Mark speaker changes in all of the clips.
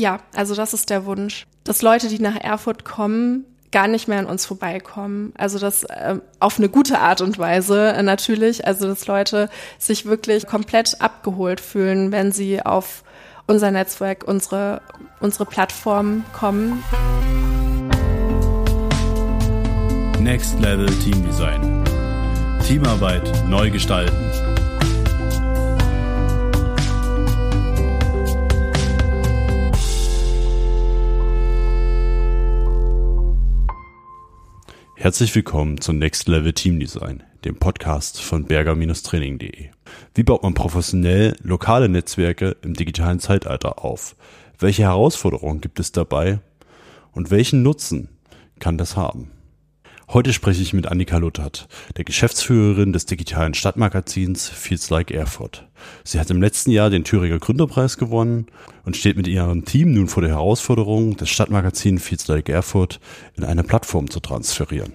Speaker 1: Ja, also das ist der Wunsch, dass Leute, die nach Erfurt kommen, gar nicht mehr an uns vorbeikommen. Also das äh, auf eine gute Art und Weise äh, natürlich. Also dass Leute sich wirklich komplett abgeholt fühlen, wenn sie auf unser Netzwerk, unsere, unsere Plattform kommen.
Speaker 2: Next Level Team Design. Teamarbeit neu gestalten. Herzlich willkommen zu Next Level Team Design, dem Podcast von berger-training.de. Wie baut man professionell lokale Netzwerke im digitalen Zeitalter auf? Welche Herausforderungen gibt es dabei? Und welchen Nutzen kann das haben? Heute spreche ich mit Annika Luttert, der Geschäftsführerin des digitalen Stadtmagazins Feels Like Erfurt. Sie hat im letzten Jahr den Thüringer Gründerpreis gewonnen und steht mit ihrem Team nun vor der Herausforderung, das Stadtmagazin Feels Like Erfurt in eine Plattform zu transferieren.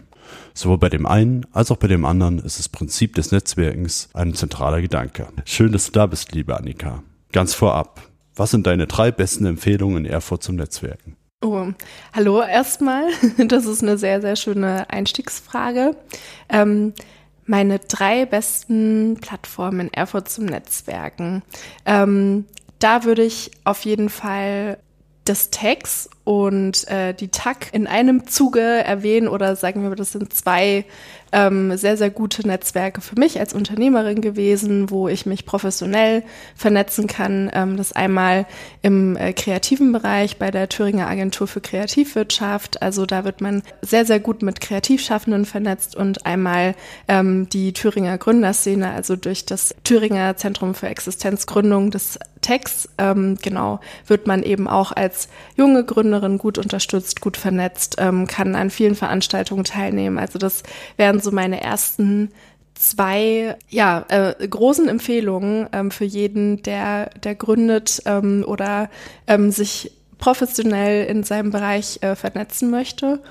Speaker 2: Sowohl bei dem einen als auch bei dem anderen ist das Prinzip des Netzwerkens ein zentraler Gedanke. Schön, dass du da bist, liebe Annika. Ganz vorab, was sind deine drei besten Empfehlungen in Erfurt zum Netzwerken?
Speaker 1: Oh, hallo erstmal. Das ist eine sehr, sehr schöne Einstiegsfrage. Ähm, meine drei besten Plattformen in Erfurt zum Netzwerken. Ähm, da würde ich auf jeden Fall das Tags und äh, die TAG in einem Zuge erwähnen oder sagen wir, das sind zwei ähm, sehr, sehr gute Netzwerke für mich als Unternehmerin gewesen, wo ich mich professionell vernetzen kann. Ähm, das einmal im äh, kreativen Bereich bei der Thüringer Agentur für Kreativwirtschaft. Also da wird man sehr, sehr gut mit Kreativschaffenden vernetzt und einmal ähm, die Thüringer Gründerszene, also durch das Thüringer Zentrum für Existenzgründung des Text, ähm, genau, wird man eben auch als junge Gründerin gut unterstützt, gut vernetzt, ähm, kann an vielen Veranstaltungen teilnehmen. Also das wären so meine ersten zwei ja, äh, großen Empfehlungen ähm, für jeden, der, der gründet ähm, oder ähm, sich professionell in seinem Bereich äh, vernetzen möchte.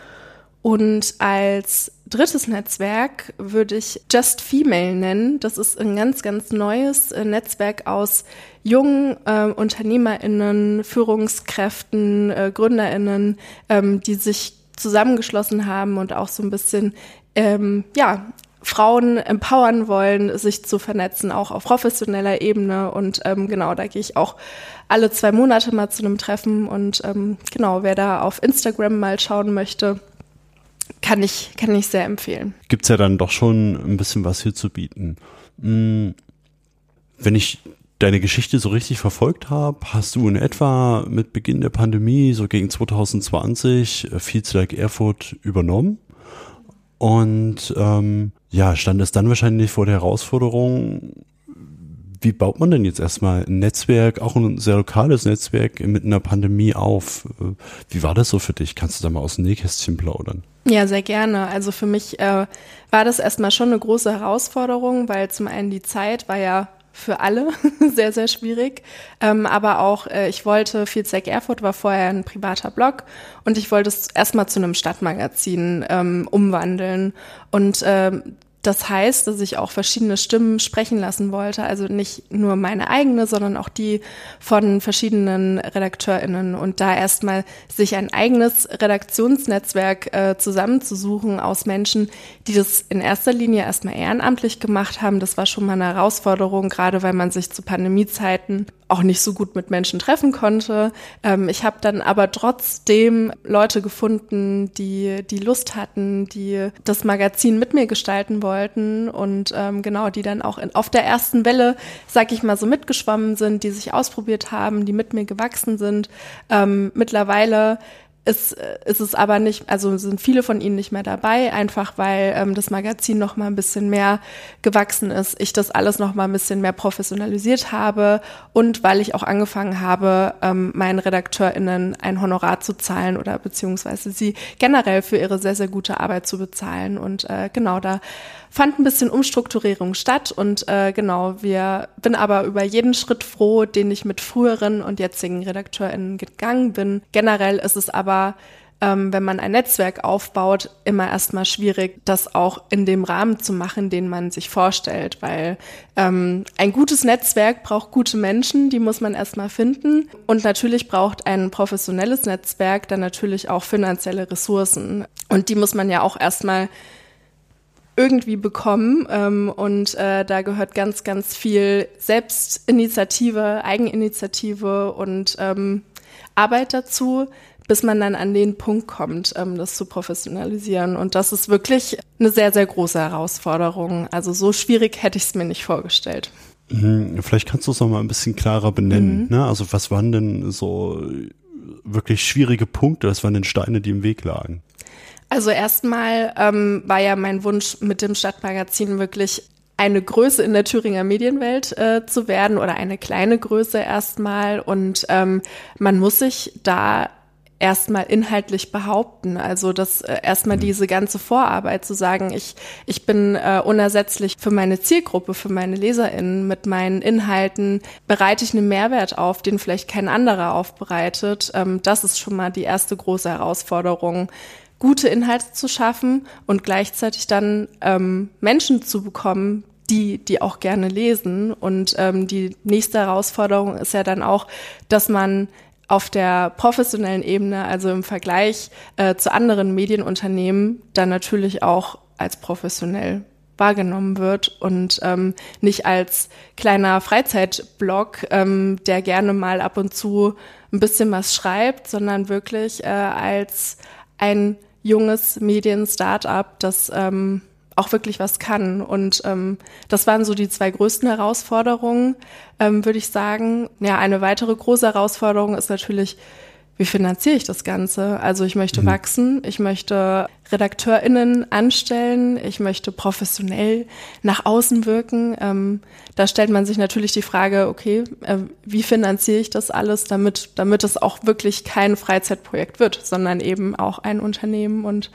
Speaker 1: Und als drittes Netzwerk würde ich Just Female nennen. Das ist ein ganz, ganz neues äh, Netzwerk aus jungen äh, UnternehmerInnen, Führungskräften, äh, GründerInnen, ähm, die sich zusammengeschlossen haben und auch so ein bisschen ähm, ja, Frauen empowern wollen, sich zu vernetzen, auch auf professioneller Ebene. Und ähm, genau, da gehe ich auch alle zwei Monate mal zu einem Treffen. Und ähm, genau, wer da auf Instagram mal schauen möchte, kann ich, kann ich sehr empfehlen.
Speaker 2: Gibt's ja dann doch schon ein bisschen was hier zu bieten. Hm, wenn ich deine Geschichte so richtig verfolgt habe, hast du in etwa mit Beginn der Pandemie, so gegen 2020, Feeds Like Erfurt übernommen. Und ähm, ja, stand es dann wahrscheinlich vor der Herausforderung, wie baut man denn jetzt erstmal ein Netzwerk, auch ein sehr lokales Netzwerk mit einer Pandemie auf? Wie war das so für dich? Kannst du da mal aus dem Nähkästchen plaudern?
Speaker 1: Ja, sehr gerne. Also für mich äh, war das erstmal schon eine große Herausforderung, weil zum einen die Zeit war ja für alle sehr, sehr schwierig. Ähm, aber auch, äh, ich wollte, Feedstack Erfurt war vorher ein privater Blog und ich wollte es erstmal zu einem Stadtmagazin ähm, umwandeln. Und ähm, das heißt, dass ich auch verschiedene Stimmen sprechen lassen wollte, also nicht nur meine eigene, sondern auch die von verschiedenen RedakteurInnen und da erstmal sich ein eigenes Redaktionsnetzwerk äh, zusammenzusuchen aus Menschen, die das in erster Linie erstmal ehrenamtlich gemacht haben. Das war schon mal eine Herausforderung, gerade weil man sich zu Pandemiezeiten auch nicht so gut mit Menschen treffen konnte. Ähm, ich habe dann aber trotzdem Leute gefunden, die die Lust hatten, die das Magazin mit mir gestalten wollten und ähm, genau, die dann auch in, auf der ersten Welle, sag ich mal, so mitgeschwommen sind, die sich ausprobiert haben, die mit mir gewachsen sind. Ähm, mittlerweile ist, ist es aber nicht, also sind viele von ihnen nicht mehr dabei, einfach weil ähm, das Magazin noch mal ein bisschen mehr gewachsen ist, ich das alles noch mal ein bisschen mehr professionalisiert habe und weil ich auch angefangen habe, ähm, meinen RedakteurInnen ein Honorar zu zahlen oder beziehungsweise sie generell für ihre sehr, sehr gute Arbeit zu bezahlen. Und äh, genau da fand ein bisschen Umstrukturierung statt und äh, genau, wir bin aber über jeden Schritt froh, den ich mit früheren und jetzigen RedakteurInnen gegangen bin. Generell ist es aber ähm, wenn man ein Netzwerk aufbaut, immer erstmal schwierig, das auch in dem Rahmen zu machen, den man sich vorstellt, weil ähm, ein gutes Netzwerk braucht gute Menschen, die muss man erstmal finden. Und natürlich braucht ein professionelles Netzwerk dann natürlich auch finanzielle Ressourcen. Und die muss man ja auch erstmal irgendwie bekommen. Ähm, und äh, da gehört ganz, ganz viel Selbstinitiative, Eigeninitiative und ähm, Arbeit dazu, bis man dann an den Punkt kommt, ähm, das zu professionalisieren. Und das ist wirklich eine sehr, sehr große Herausforderung. Also so schwierig hätte ich es mir nicht vorgestellt.
Speaker 2: Mhm, vielleicht kannst du es noch mal ein bisschen klarer benennen. Mhm. Ne? Also was waren denn so wirklich schwierige Punkte? Was waren denn Steine, die im Weg lagen?
Speaker 1: Also erstmal ähm, war ja mein Wunsch mit dem Stadtmagazin wirklich eine Größe in der Thüringer Medienwelt äh, zu werden oder eine kleine Größe erstmal. Und ähm, man muss sich da erstmal inhaltlich behaupten. Also das äh, erstmal mhm. diese ganze Vorarbeit zu sagen, ich, ich bin äh, unersetzlich für meine Zielgruppe, für meine LeserInnen mit meinen Inhalten, bereite ich einen Mehrwert auf, den vielleicht kein anderer aufbereitet. Ähm, das ist schon mal die erste große Herausforderung, gute Inhalte zu schaffen und gleichzeitig dann ähm, Menschen zu bekommen, die, die auch gerne lesen. Und ähm, die nächste Herausforderung ist ja dann auch, dass man auf der professionellen Ebene, also im Vergleich äh, zu anderen Medienunternehmen, dann natürlich auch als professionell wahrgenommen wird und ähm, nicht als kleiner Freizeitblog, ähm, der gerne mal ab und zu ein bisschen was schreibt, sondern wirklich äh, als ein junges Medien-Startup, das ähm, auch wirklich was kann. Und ähm, das waren so die zwei größten Herausforderungen, ähm, würde ich sagen. Ja, eine weitere große Herausforderung ist natürlich, wie finanziere ich das Ganze? Also ich möchte mhm. wachsen, ich möchte RedakteurInnen anstellen, ich möchte professionell nach außen wirken. Ähm, da stellt man sich natürlich die Frage, okay, äh, wie finanziere ich das alles, damit, damit es auch wirklich kein Freizeitprojekt wird, sondern eben auch ein Unternehmen und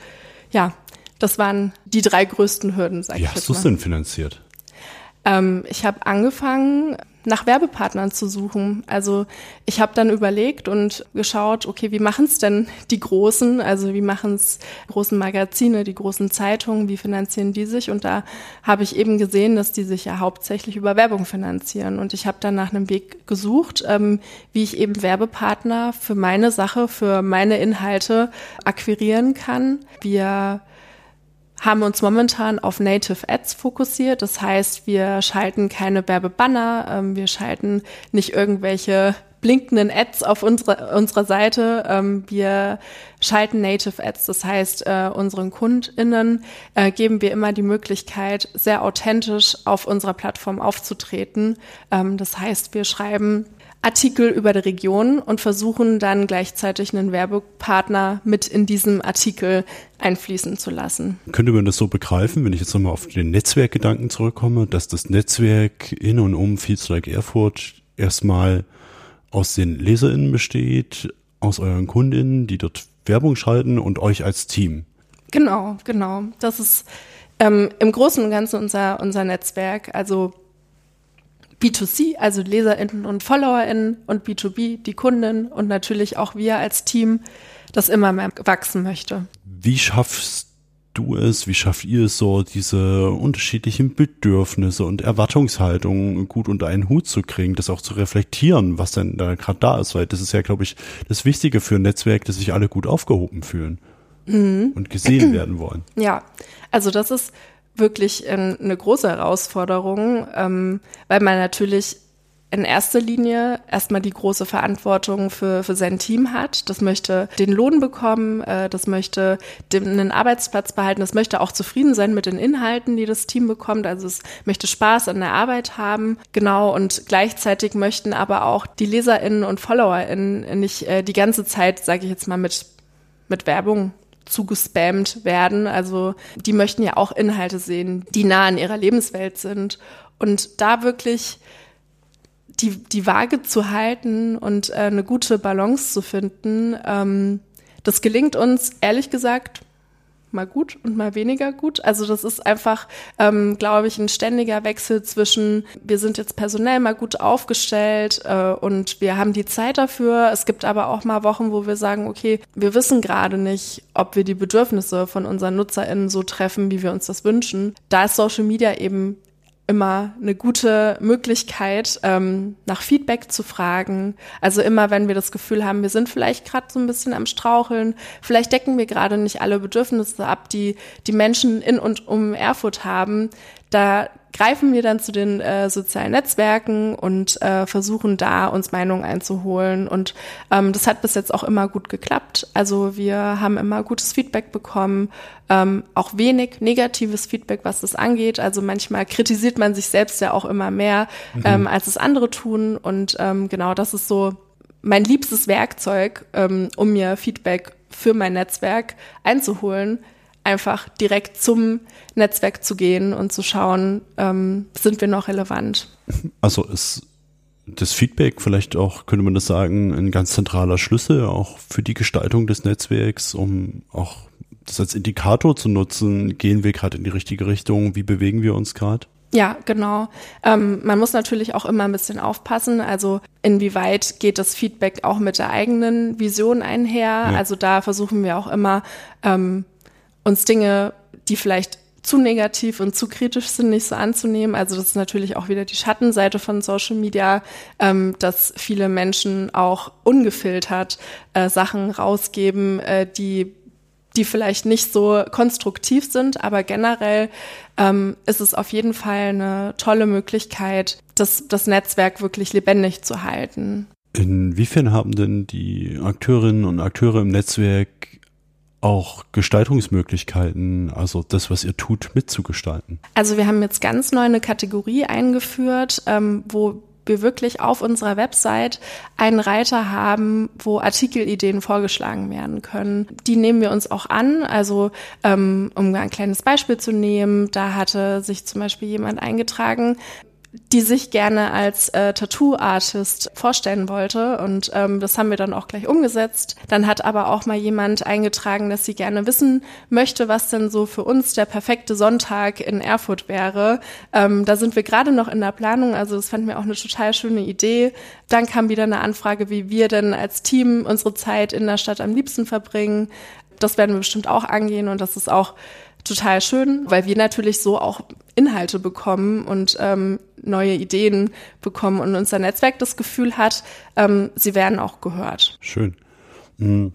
Speaker 1: ja, das waren die drei größten Hürden,
Speaker 2: sag Wie ich Wie hast du es denn finanziert?
Speaker 1: Ähm, ich habe angefangen, nach Werbepartnern zu suchen. Also ich habe dann überlegt und geschaut, okay, wie machen es denn die Großen? Also wie machen es großen Magazine, die großen Zeitungen, wie finanzieren die sich? Und da habe ich eben gesehen, dass die sich ja hauptsächlich über Werbung finanzieren. Und ich habe dann nach einem Weg gesucht, ähm, wie ich eben Werbepartner für meine Sache, für meine Inhalte akquirieren kann. Wir haben uns momentan auf Native Ads fokussiert. Das heißt, wir schalten keine Werbebanner, ähm, wir schalten nicht irgendwelche blinkenden Ads auf unsere, unserer Seite. Ähm, wir schalten Native Ads, das heißt, äh, unseren KundInnen äh, geben wir immer die Möglichkeit, sehr authentisch auf unserer Plattform aufzutreten. Ähm, das heißt, wir schreiben Artikel über die Region und versuchen dann gleichzeitig einen Werbepartner mit in diesem Artikel einfließen zu lassen.
Speaker 2: Könnte man das so begreifen, wenn ich jetzt nochmal auf den Netzwerkgedanken zurückkomme, dass das Netzwerk in und um Feels Like Erfurt erstmal aus den LeserInnen besteht, aus euren KundInnen, die dort Werbung schalten und euch als Team?
Speaker 1: Genau, genau. Das ist ähm, im Großen und Ganzen unser, unser Netzwerk. Also B2C, also LeserInnen und FollowerInnen und B2B, die Kunden und natürlich auch wir als Team, das immer mehr wachsen möchte.
Speaker 2: Wie schaffst du es, wie schafft ihr es so, diese unterschiedlichen Bedürfnisse und Erwartungshaltungen gut unter einen Hut zu kriegen, das auch zu reflektieren, was denn da gerade da ist, weil das ist ja, glaube ich, das Wichtige für ein Netzwerk, dass sich alle gut aufgehoben fühlen mhm. und gesehen werden wollen.
Speaker 1: Ja, also das ist wirklich eine große Herausforderung, ähm, weil man natürlich in erster Linie erstmal die große Verantwortung für, für sein Team hat. Das möchte den Lohn bekommen, äh, das möchte den, einen Arbeitsplatz behalten, das möchte auch zufrieden sein mit den Inhalten, die das Team bekommt. Also es möchte Spaß an der Arbeit haben. Genau. Und gleichzeitig möchten aber auch die LeserInnen und FollowerInnen nicht äh, die ganze Zeit, sage ich jetzt mal, mit, mit Werbung zugespammt werden. Also die möchten ja auch Inhalte sehen, die nah an ihrer Lebenswelt sind. Und da wirklich die, die Waage zu halten und äh, eine gute Balance zu finden, ähm, das gelingt uns ehrlich gesagt mal gut und mal weniger gut. Also das ist einfach, ähm, glaube ich, ein ständiger Wechsel zwischen, wir sind jetzt personell mal gut aufgestellt äh, und wir haben die Zeit dafür. Es gibt aber auch mal Wochen, wo wir sagen, okay, wir wissen gerade nicht, ob wir die Bedürfnisse von unseren NutzerInnen so treffen, wie wir uns das wünschen. Da ist Social Media eben immer eine gute Möglichkeit, ähm, nach Feedback zu fragen. Also immer, wenn wir das Gefühl haben, wir sind vielleicht gerade so ein bisschen am Straucheln, vielleicht decken wir gerade nicht alle Bedürfnisse ab, die die Menschen in und um Erfurt haben, da greifen wir dann zu den äh, sozialen Netzwerken und äh, versuchen da uns Meinungen einzuholen. Und ähm, das hat bis jetzt auch immer gut geklappt. Also wir haben immer gutes Feedback bekommen, ähm, auch wenig negatives Feedback, was das angeht. Also manchmal kritisiert man sich selbst ja auch immer mehr, mhm. ähm, als es andere tun. Und ähm, genau das ist so mein liebstes Werkzeug, ähm, um mir Feedback für mein Netzwerk einzuholen einfach direkt zum Netzwerk zu gehen und zu schauen, ähm, sind wir noch relevant.
Speaker 2: Also ist das Feedback vielleicht auch, könnte man das sagen, ein ganz zentraler Schlüssel auch für die Gestaltung des Netzwerks, um auch das als Indikator zu nutzen, gehen wir gerade in die richtige Richtung, wie bewegen wir uns gerade?
Speaker 1: Ja, genau. Ähm, man muss natürlich auch immer ein bisschen aufpassen. Also inwieweit geht das Feedback auch mit der eigenen Vision einher? Ja. Also da versuchen wir auch immer ähm, uns Dinge, die vielleicht zu negativ und zu kritisch sind, nicht so anzunehmen. Also das ist natürlich auch wieder die Schattenseite von Social Media, ähm, dass viele Menschen auch ungefiltert äh, Sachen rausgeben, äh, die die vielleicht nicht so konstruktiv sind, aber generell ähm, ist es auf jeden Fall eine tolle Möglichkeit, das, das Netzwerk wirklich lebendig zu halten.
Speaker 2: Inwiefern haben denn die Akteurinnen und Akteure im Netzwerk auch Gestaltungsmöglichkeiten, also das, was ihr tut, mitzugestalten?
Speaker 1: Also wir haben jetzt ganz neu eine Kategorie eingeführt, ähm, wo wir wirklich auf unserer Website einen Reiter haben, wo Artikelideen vorgeschlagen werden können. Die nehmen wir uns auch an. Also ähm, um ein kleines Beispiel zu nehmen, da hatte sich zum Beispiel jemand eingetragen, die sich gerne als äh, Tattoo-Artist vorstellen wollte. Und ähm, das haben wir dann auch gleich umgesetzt. Dann hat aber auch mal jemand eingetragen, dass sie gerne wissen möchte, was denn so für uns der perfekte Sonntag in Erfurt wäre. Ähm, da sind wir gerade noch in der Planung. Also das fanden wir auch eine total schöne Idee. Dann kam wieder eine Anfrage, wie wir denn als Team unsere Zeit in der Stadt am liebsten verbringen. Das werden wir bestimmt auch angehen und das ist auch total schön, weil wir natürlich so auch Inhalte bekommen und ähm, neue Ideen bekommen und unser Netzwerk das Gefühl hat, ähm, sie werden auch gehört.
Speaker 2: Schön. Hm.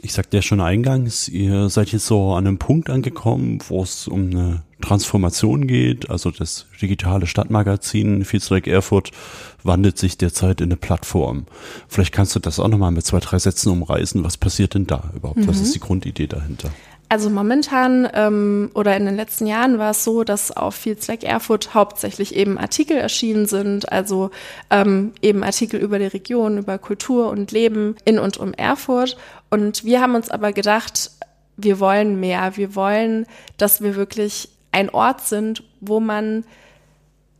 Speaker 2: Ich sagte ja schon eingangs, ihr seid jetzt so an einem Punkt angekommen, wo es um eine Transformation geht. Also das digitale Stadtmagazin Feedstrike Erfurt wandelt sich derzeit in eine Plattform. Vielleicht kannst du das auch nochmal mit zwei, drei Sätzen umreißen. Was passiert denn da überhaupt? Mhm. Was ist die Grundidee dahinter?
Speaker 1: Also momentan ähm, oder in den letzten Jahren war es so, dass auf Feedslack Erfurt hauptsächlich eben Artikel erschienen sind, also ähm, eben Artikel über die Region, über Kultur und Leben in und um Erfurt. Und wir haben uns aber gedacht, wir wollen mehr. Wir wollen, dass wir wirklich ein Ort sind, wo man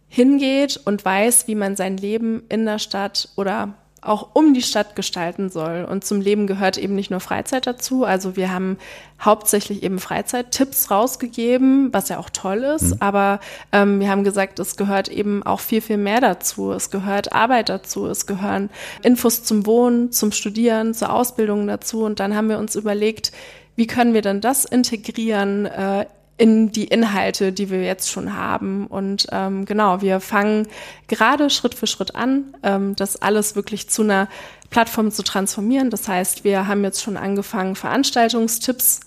Speaker 1: hingeht und weiß, wie man sein Leben in der Stadt oder auch um die Stadt gestalten soll. Und zum Leben gehört eben nicht nur Freizeit dazu. Also wir haben hauptsächlich eben Freizeittipps rausgegeben, was ja auch toll ist. Mhm. Aber ähm, wir haben gesagt, es gehört eben auch viel, viel mehr dazu. Es gehört Arbeit dazu. Es gehören Infos zum Wohnen, zum Studieren, zur Ausbildung dazu. Und dann haben wir uns überlegt, wie können wir denn das integrieren äh, in die Inhalte, die wir jetzt schon haben. Und ähm, genau, wir fangen gerade Schritt für Schritt an, ähm, das alles wirklich zu einer Plattform zu transformieren. Das heißt, wir haben jetzt schon angefangen, Veranstaltungstipps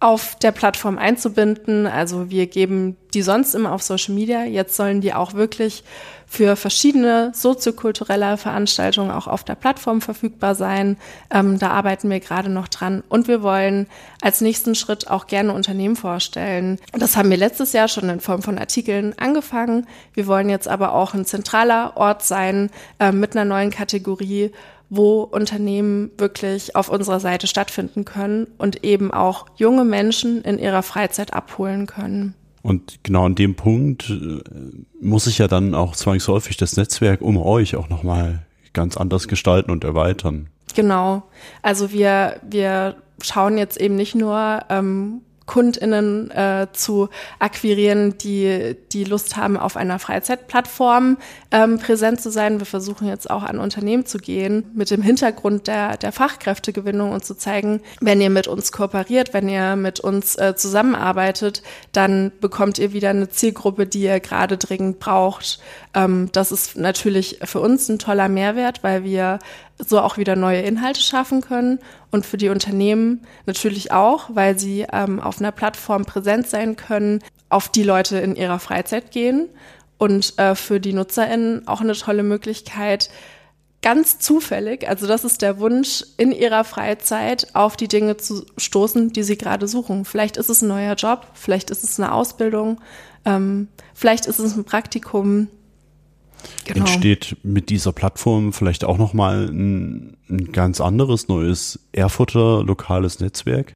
Speaker 1: auf der Plattform einzubinden. Also wir geben die sonst immer auf Social Media. Jetzt sollen die auch wirklich für verschiedene soziokulturelle Veranstaltungen auch auf der Plattform verfügbar sein. Ähm, da arbeiten wir gerade noch dran. Und wir wollen als nächsten Schritt auch gerne Unternehmen vorstellen. Das haben wir letztes Jahr schon in Form von Artikeln angefangen. Wir wollen jetzt aber auch ein zentraler Ort sein äh, mit einer neuen Kategorie, wo Unternehmen wirklich auf unserer Seite stattfinden können und eben auch junge Menschen in ihrer Freizeit abholen können.
Speaker 2: Und genau an dem Punkt äh, muss ich ja dann auch zwangsläufig das Netzwerk um euch auch nochmal ganz anders gestalten und erweitern.
Speaker 1: Genau. Also wir, wir schauen jetzt eben nicht nur, ähm, KundInnen äh, zu akquirieren, die die Lust haben, auf einer Freizeitplattform ähm, präsent zu sein. Wir versuchen jetzt auch an Unternehmen zu gehen mit dem Hintergrund der, der Fachkräftegewinnung und zu zeigen, wenn ihr mit uns kooperiert, wenn ihr mit uns äh, zusammenarbeitet, dann bekommt ihr wieder eine Zielgruppe, die ihr gerade dringend braucht. Ähm, das ist natürlich für uns ein toller Mehrwert, weil wir so auch wieder neue Inhalte schaffen können und für die Unternehmen natürlich auch, weil sie ähm, auf einer Plattform präsent sein können, auf die Leute in ihrer Freizeit gehen und äh, für die NutzerInnen auch eine tolle Möglichkeit, ganz zufällig, also das ist der Wunsch, in ihrer Freizeit auf die Dinge zu stoßen, die sie gerade suchen. Vielleicht ist es ein neuer Job, vielleicht ist es eine Ausbildung, ähm, vielleicht ist es ein Praktikum,
Speaker 2: Genau. Entsteht mit dieser Plattform vielleicht auch nochmal ein, ein ganz anderes, neues Erfurter lokales Netzwerk?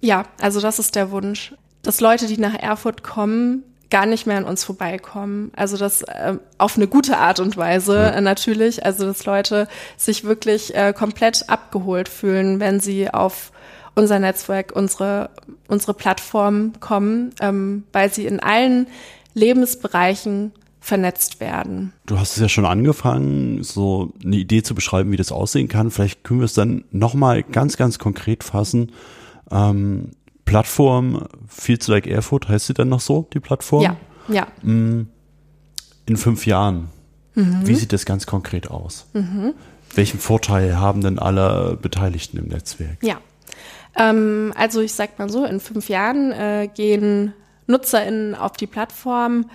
Speaker 1: Ja, also das ist der Wunsch, dass Leute, die nach Erfurt kommen, gar nicht mehr an uns vorbeikommen. Also das äh, auf eine gute Art und Weise äh, natürlich. Also dass Leute sich wirklich äh, komplett abgeholt fühlen, wenn sie auf unser Netzwerk, unsere unsere Plattform kommen, ähm, weil sie in allen Lebensbereichen vernetzt werden.
Speaker 2: Du hast es ja schon angefangen, so eine Idee zu beschreiben, wie das aussehen kann. Vielleicht können wir es dann nochmal ganz, ganz konkret fassen. Ähm, Plattform Feels Like Erfurt, heißt sie dann noch so, die Plattform?
Speaker 1: Ja, ja.
Speaker 2: Mm, in fünf Jahren, mhm. wie sieht das ganz konkret aus? Mhm. Welchen Vorteil haben denn alle Beteiligten im Netzwerk?
Speaker 1: Ja, ähm, also ich sag mal so, in fünf Jahren äh, gehen NutzerInnen auf die Plattform,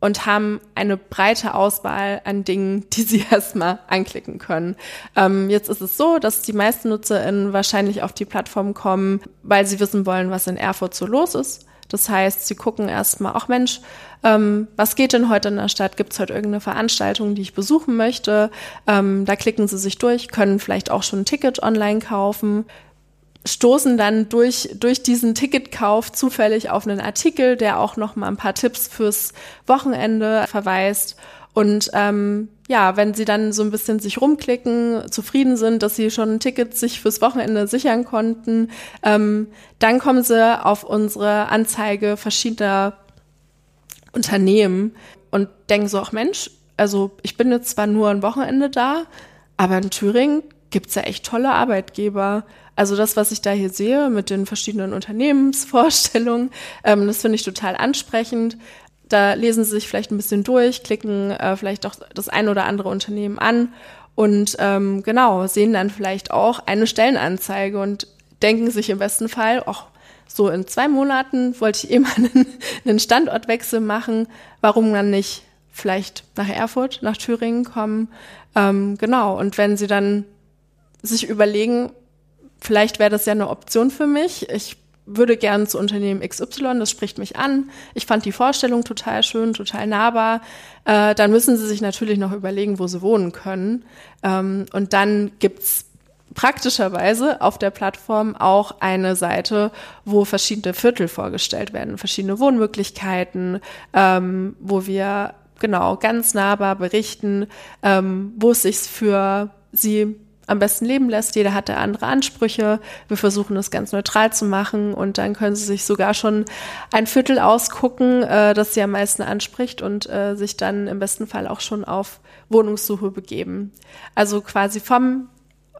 Speaker 1: und haben eine breite Auswahl an Dingen, die sie erstmal anklicken können. Ähm, jetzt ist es so, dass die meisten NutzerInnen wahrscheinlich auf die Plattform kommen, weil sie wissen wollen, was in Erfurt so los ist. Das heißt, sie gucken erstmal, ach Mensch, ähm, was geht denn heute in der Stadt? Gibt es heute irgendeine Veranstaltung, die ich besuchen möchte? Ähm, da klicken sie sich durch, können vielleicht auch schon ein Ticket online kaufen, stoßen dann durch, durch diesen Ticketkauf zufällig auf einen Artikel, der auch noch mal ein paar Tipps fürs Wochenende verweist. Und ähm, ja, wenn sie dann so ein bisschen sich rumklicken, zufrieden sind, dass sie schon ein Ticket sich fürs Wochenende sichern konnten, ähm, dann kommen sie auf unsere Anzeige verschiedener Unternehmen und denken so, ach Mensch, also ich bin jetzt zwar nur ein Wochenende da, aber in Thüringen gibt's ja echt tolle Arbeitgeber. Also das, was ich da hier sehe mit den verschiedenen Unternehmensvorstellungen, ähm, das finde ich total ansprechend. Da lesen Sie sich vielleicht ein bisschen durch, klicken äh, vielleicht auch das ein oder andere Unternehmen an und ähm, genau, sehen dann vielleicht auch eine Stellenanzeige und denken sich im besten Fall, ach, so in zwei Monaten wollte ich eben einen, einen Standortwechsel machen, warum dann nicht vielleicht nach Erfurt, nach Thüringen kommen. Ähm, genau, und wenn sie dann sich überlegen, vielleicht wäre das ja eine Option für mich. Ich würde gern zu Unternehmen XY, das spricht mich an. Ich fand die Vorstellung total schön, total nahbar. Äh, dann müssen sie sich natürlich noch überlegen, wo sie wohnen können. Ähm, und dann gibt's praktischerweise auf der Plattform auch eine Seite, wo verschiedene Viertel vorgestellt werden, verschiedene Wohnmöglichkeiten, ähm, wo wir genau ganz nahbar berichten, ähm, wo es sich für sie am besten leben lässt. Jeder hat da andere Ansprüche. Wir versuchen das ganz neutral zu machen und dann können sie sich sogar schon ein Viertel ausgucken, äh, das sie am meisten anspricht und äh, sich dann im besten Fall auch schon auf Wohnungssuche begeben. Also quasi vom,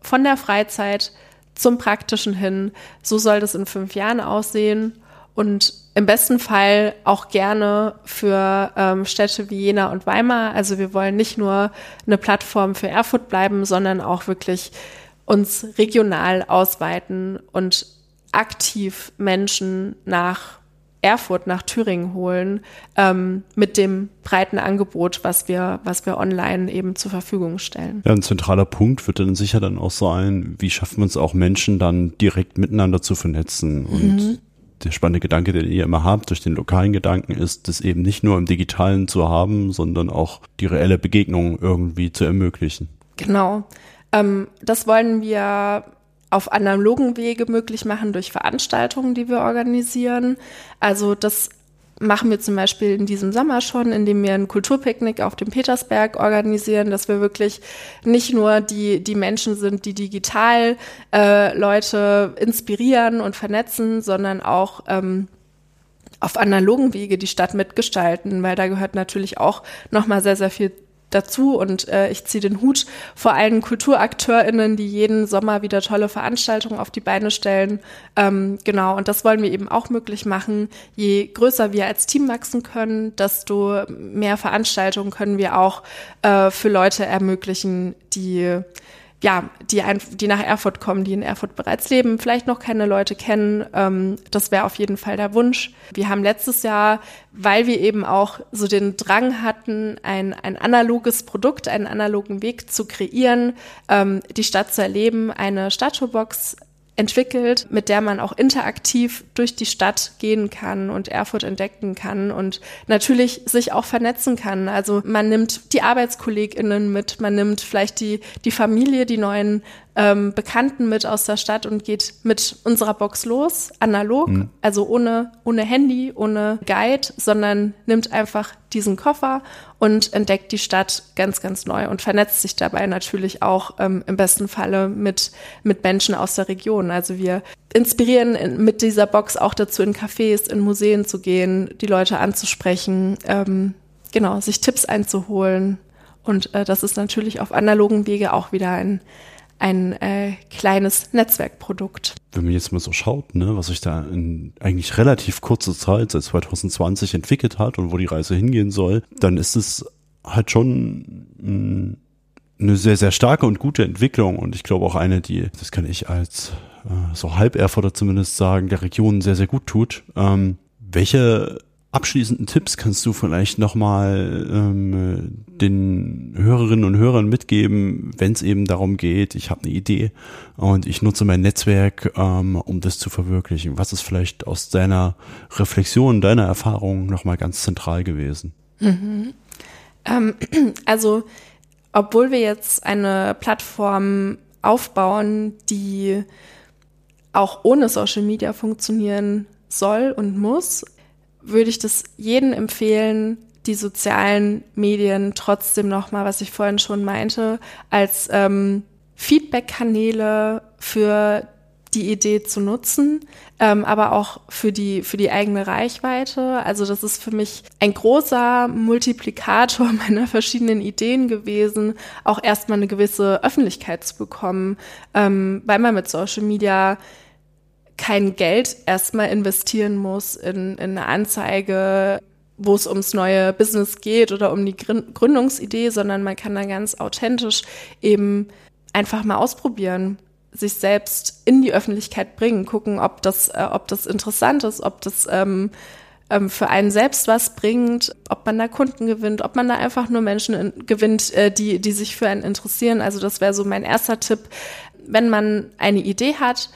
Speaker 1: von der Freizeit zum Praktischen hin. So soll das in fünf Jahren aussehen und im besten Fall auch gerne für ähm, Städte wie Jena und Weimar. Also wir wollen nicht nur eine Plattform für Erfurt bleiben, sondern auch wirklich uns regional ausweiten und aktiv Menschen nach Erfurt, nach Thüringen holen, ähm, mit dem breiten Angebot, was wir, was wir online eben zur Verfügung stellen.
Speaker 2: Ja, ein zentraler Punkt wird dann sicher dann auch sein, wie schaffen wir es auch Menschen dann direkt miteinander zu vernetzen und mhm der spannende Gedanke, den ihr immer habt, durch den lokalen Gedanken, ist, das eben nicht nur im Digitalen zu haben, sondern auch die reelle Begegnung irgendwie zu ermöglichen.
Speaker 1: Genau. Ähm, das wollen wir auf analogen Wege möglich machen durch Veranstaltungen, die wir organisieren. Also das machen wir zum Beispiel in diesem Sommer schon, indem wir ein Kulturpicknick auf dem Petersberg organisieren, dass wir wirklich nicht nur die, die Menschen sind, die digital äh, Leute inspirieren und vernetzen, sondern auch ähm, auf analogen Wege die Stadt mitgestalten, weil da gehört natürlich auch nochmal sehr, sehr viel dazu und äh, ich ziehe den Hut vor allen KulturakteurInnen, die jeden Sommer wieder tolle Veranstaltungen auf die Beine stellen. Ähm, genau, und das wollen wir eben auch möglich machen. Je größer wir als Team wachsen können, desto mehr Veranstaltungen können wir auch äh, für Leute ermöglichen, die ja, die, ein, die nach Erfurt kommen, die in Erfurt bereits leben, vielleicht noch keine Leute kennen. Ähm, das wäre auf jeden Fall der Wunsch. Wir haben letztes Jahr, weil wir eben auch so den Drang hatten, ein, ein analoges Produkt, einen analogen Weg zu kreieren, ähm, die Stadt zu erleben, eine Stadttourbox entwickelt, mit der man auch interaktiv durch die Stadt gehen kann und Erfurt entdecken kann und natürlich sich auch vernetzen kann. Also man nimmt die ArbeitskollegInnen mit, man nimmt vielleicht die, die Familie, die neuen ähm, Bekannten mit aus der Stadt und geht mit unserer Box los, analog, mhm. also ohne, ohne Handy, ohne Guide, sondern nimmt einfach diesen Koffer und entdeckt die Stadt ganz, ganz neu und vernetzt sich dabei natürlich auch ähm, im besten Falle mit, mit Menschen aus der Region. Also wir inspirieren in, mit dieser Box auch dazu, in Cafés, in Museen zu gehen, die Leute anzusprechen, ähm, genau, sich Tipps einzuholen. Und äh, das ist natürlich auf analogen Wege auch wieder ein, ein äh, kleines Netzwerkprodukt.
Speaker 2: Wenn man jetzt mal so schaut, ne, was sich da in eigentlich relativ kurzer Zeit seit 2020 entwickelt hat und wo die Reise hingehen soll, dann ist es halt schon mh, mm, eine sehr, sehr starke und gute Entwicklung und ich glaube auch eine, die, das kann ich als äh, so halb Erfurter zumindest sagen, der Region sehr, sehr gut tut. Ähm, welche abschließenden Tipps kannst du vielleicht nochmal ähm, den Hörerinnen und Hörern mitgeben, wenn es eben darum geht, ich habe eine Idee und ich nutze mein Netzwerk, ähm, um das zu verwirklichen. Was ist vielleicht aus deiner Reflexion, deiner Erfahrung nochmal ganz zentral gewesen?
Speaker 1: Mhm. Ähm, also, obwohl wir jetzt eine Plattform aufbauen, die auch ohne Social Media funktionieren soll und muss, würde ich das jedem empfehlen, die sozialen Medien trotzdem nochmal, was ich vorhin schon meinte, als ähm, Feedback-Kanäle für die Idee zu nutzen, ähm, aber auch für die, für die eigene Reichweite. Also das ist für mich ein großer Multiplikator meiner verschiedenen Ideen gewesen, auch erstmal eine gewisse Öffentlichkeit zu bekommen, ähm, weil man mit Social Media kein Geld erstmal investieren muss in, in eine Anzeige, wo es ums neue Business geht oder um die Gründungsidee, sondern man kann da ganz authentisch eben einfach mal ausprobieren, sich selbst in die Öffentlichkeit bringen, gucken, ob das, äh, ob das interessant ist, ob das ähm, ähm, für einen selbst was bringt, ob man da Kunden gewinnt, ob man da einfach nur Menschen in, gewinnt, äh, die, die sich für einen interessieren. Also das wäre so mein erster Tipp. Wenn man eine Idee hat,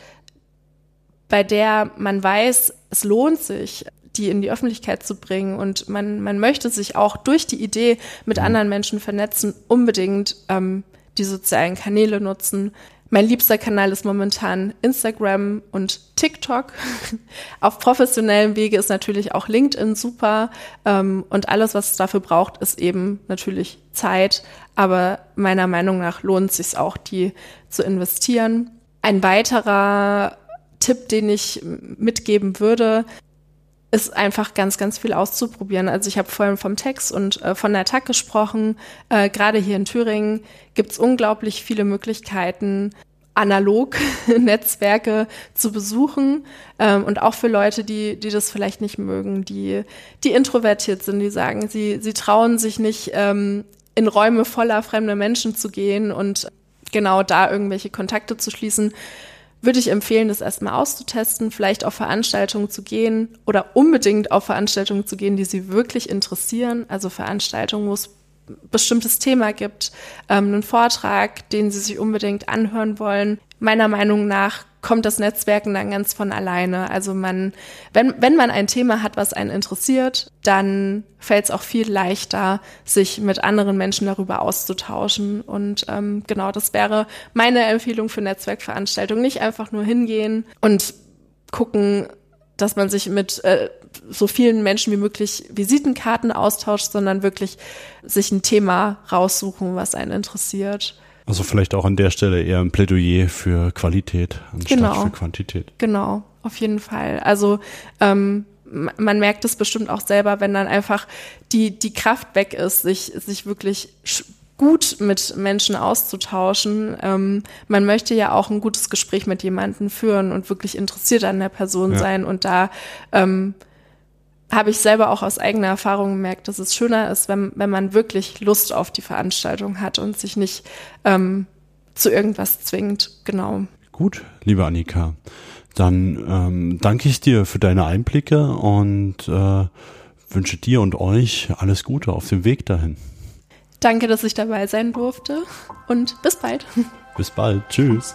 Speaker 1: bei der man weiß, es lohnt sich, die in die Öffentlichkeit zu bringen und man, man möchte sich auch durch die Idee mit mhm. anderen Menschen vernetzen, unbedingt ähm, die sozialen Kanäle nutzen. Mein liebster Kanal ist momentan Instagram und TikTok. Auf professionellem Wege ist natürlich auch LinkedIn super. Ähm, und alles, was es dafür braucht, ist eben natürlich Zeit. Aber meiner Meinung nach lohnt es sich auch, die zu investieren. Ein weiterer Tipp, den ich mitgeben würde, ist einfach ganz, ganz viel auszuprobieren. Also ich habe vorhin vom Text und äh, von der Attack gesprochen. Äh, Gerade hier in Thüringen gibt es unglaublich viele Möglichkeiten, analog Netzwerke zu besuchen ähm, und auch für Leute, die, die das vielleicht nicht mögen, die, die introvertiert sind, die sagen, sie, sie trauen sich nicht ähm, in Räume voller fremder Menschen zu gehen und genau da irgendwelche Kontakte zu schließen würde ich empfehlen, das erstmal auszutesten, vielleicht auf Veranstaltungen zu gehen oder unbedingt auf Veranstaltungen zu gehen, die Sie wirklich interessieren. Also Veranstaltungen, wo es bestimmtes Thema gibt, ähm, einen Vortrag, den Sie sich unbedingt anhören wollen. Meiner Meinung nach kommt das Netzwerken dann ganz von alleine. Also man, wenn, wenn man ein Thema hat, was einen interessiert, dann fällt es auch viel leichter, sich mit anderen Menschen darüber auszutauschen. Und ähm, genau, das wäre meine Empfehlung für Netzwerkveranstaltungen. Nicht einfach nur hingehen und gucken, dass man sich mit äh, so vielen Menschen wie möglich Visitenkarten austauscht, sondern wirklich sich ein Thema raussuchen, was einen interessiert.
Speaker 2: Also vielleicht auch an der Stelle eher ein Plädoyer für Qualität anstatt genau. für Quantität.
Speaker 1: Genau, auf jeden Fall. Also ähm, man merkt es bestimmt auch selber, wenn dann einfach die, die Kraft weg ist, sich, sich wirklich gut mit Menschen auszutauschen. Ähm, man möchte ja auch ein gutes Gespräch mit jemandem führen und wirklich interessiert an der Person ja. sein. Und da ähm, habe ich selber auch aus eigener Erfahrung gemerkt, dass es schöner ist, wenn, wenn man wirklich Lust auf die Veranstaltung hat und sich nicht ähm, zu irgendwas zwingt. Genau.
Speaker 2: Gut, liebe Annika. Dann ähm, danke ich dir für deine Einblicke und äh, wünsche dir und euch alles Gute auf dem Weg dahin.
Speaker 1: Danke, dass ich dabei sein durfte und bis bald.
Speaker 2: Bis bald. Tschüss.